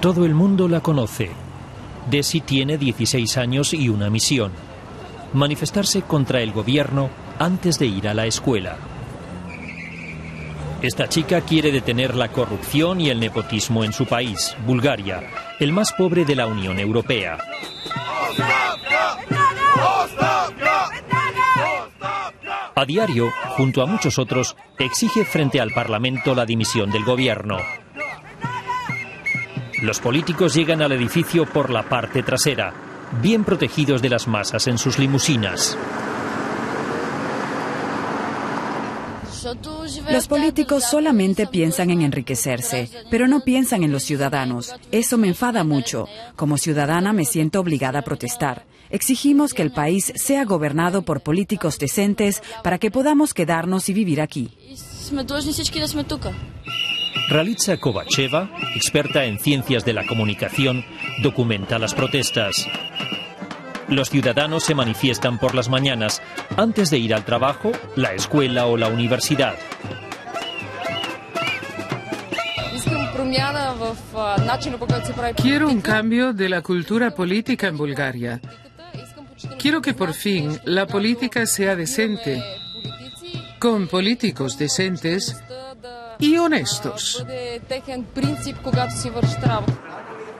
Todo el mundo la conoce. Desi tiene 16 años y una misión. Manifestarse contra el gobierno antes de ir a la escuela. Esta chica quiere detener la corrupción y el nepotismo en su país, Bulgaria, el más pobre de la Unión Europea. A diario, junto a muchos otros, exige frente al Parlamento la dimisión del gobierno. Los políticos llegan al edificio por la parte trasera, bien protegidos de las masas en sus limusinas. Los políticos solamente piensan en enriquecerse, pero no piensan en los ciudadanos. Eso me enfada mucho. Como ciudadana me siento obligada a protestar. Exigimos que el país sea gobernado por políticos decentes para que podamos quedarnos y vivir aquí. Ralitza Kovacheva, experta en ciencias de la comunicación, documenta las protestas. Los ciudadanos se manifiestan por las mañanas antes de ir al trabajo, la escuela o la universidad. Quiero un cambio de la cultura política en Bulgaria. Quiero que por fin la política sea decente, con políticos decentes y honestos.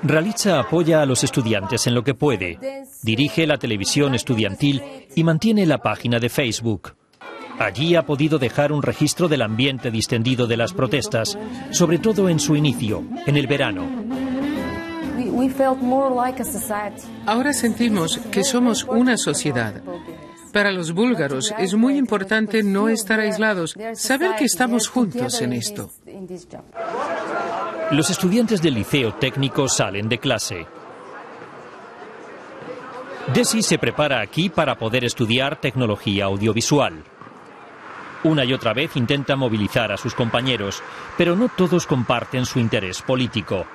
Ralitza apoya a los estudiantes en lo que puede. Dirige la televisión estudiantil y mantiene la página de Facebook. Allí ha podido dejar un registro del ambiente distendido de las protestas, sobre todo en su inicio, en el verano. Ahora sentimos que somos una sociedad. Para los búlgaros es muy importante no estar aislados, saber que estamos juntos en esto. Los estudiantes del liceo técnico salen de clase. Desi se prepara aquí para poder estudiar tecnología audiovisual. Una y otra vez intenta movilizar a sus compañeros, pero no todos comparten su interés político.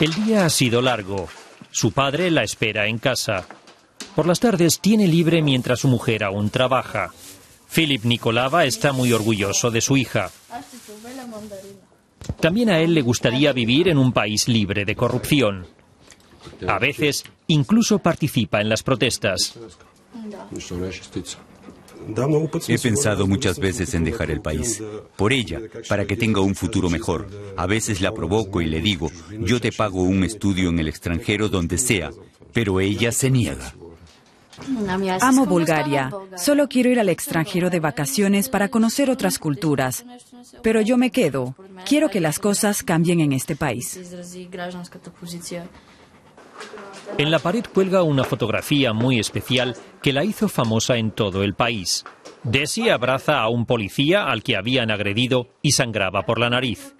El día ha sido largo. Su padre la espera en casa. Por las tardes tiene libre mientras su mujer aún trabaja. Philip Nicolava está muy orgulloso de su hija. También a él le gustaría vivir en un país libre de corrupción. A veces incluso participa en las protestas. He pensado muchas veces en dejar el país, por ella, para que tenga un futuro mejor. A veces la provoco y le digo, yo te pago un estudio en el extranjero donde sea, pero ella se niega. Amo Bulgaria. Solo quiero ir al extranjero de vacaciones para conocer otras culturas. Pero yo me quedo. Quiero que las cosas cambien en este país. En la pared cuelga una fotografía muy especial que la hizo famosa en todo el país. Desi abraza a un policía al que habían agredido y sangraba por la nariz.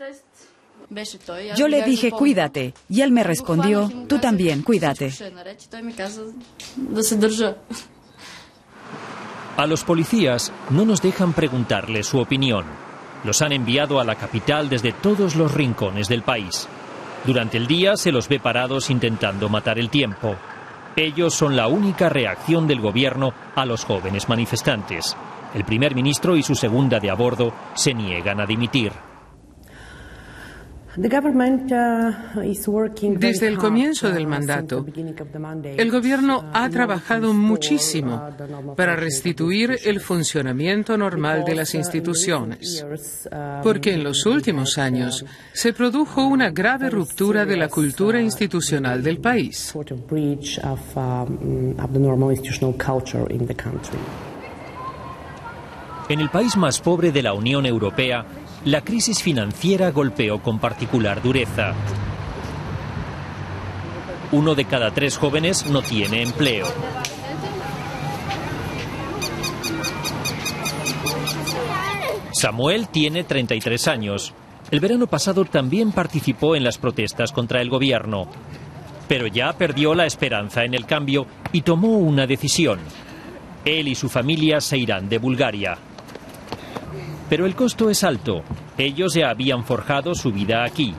Yo le dije, cuídate, y él me respondió, tú también, cuídate. A los policías no nos dejan preguntarle su opinión. Los han enviado a la capital desde todos los rincones del país. Durante el día se los ve parados intentando matar el tiempo. Ellos son la única reacción del gobierno a los jóvenes manifestantes. El primer ministro y su segunda de a bordo se niegan a dimitir. Desde el comienzo del mandato, el gobierno ha trabajado muchísimo para restituir el funcionamiento normal de las instituciones, porque en los últimos años se produjo una grave ruptura de la cultura institucional del país. En el país más pobre de la Unión Europea, la crisis financiera golpeó con particular dureza. Uno de cada tres jóvenes no tiene empleo. Samuel tiene 33 años. El verano pasado también participó en las protestas contra el gobierno, pero ya perdió la esperanza en el cambio y tomó una decisión. Él y su familia se irán de Bulgaria. Pero el costo es alto. Ellos ya habían forjado su vida aquí.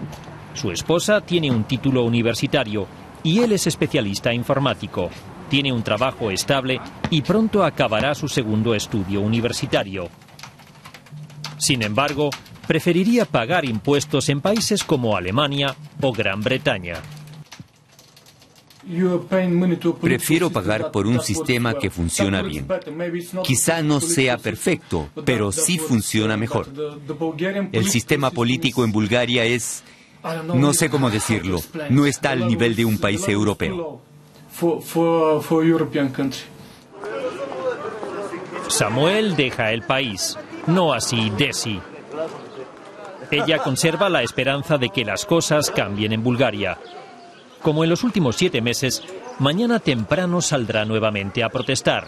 Su esposa tiene un título universitario y él es especialista informático. Tiene un trabajo estable y pronto acabará su segundo estudio universitario. Sin embargo, preferiría pagar impuestos en países como Alemania o Gran Bretaña. Prefiero pagar por un sistema que funciona bien. Quizá no sea perfecto, pero sí funciona mejor. El sistema político en Bulgaria es, no sé cómo decirlo, no está al nivel de un país europeo. Samuel deja el país, no así Desi. Ella conserva la esperanza de que las cosas cambien en Bulgaria. Como en los últimos siete meses, mañana temprano saldrá nuevamente a protestar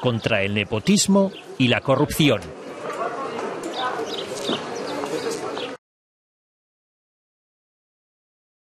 contra el nepotismo y la corrupción.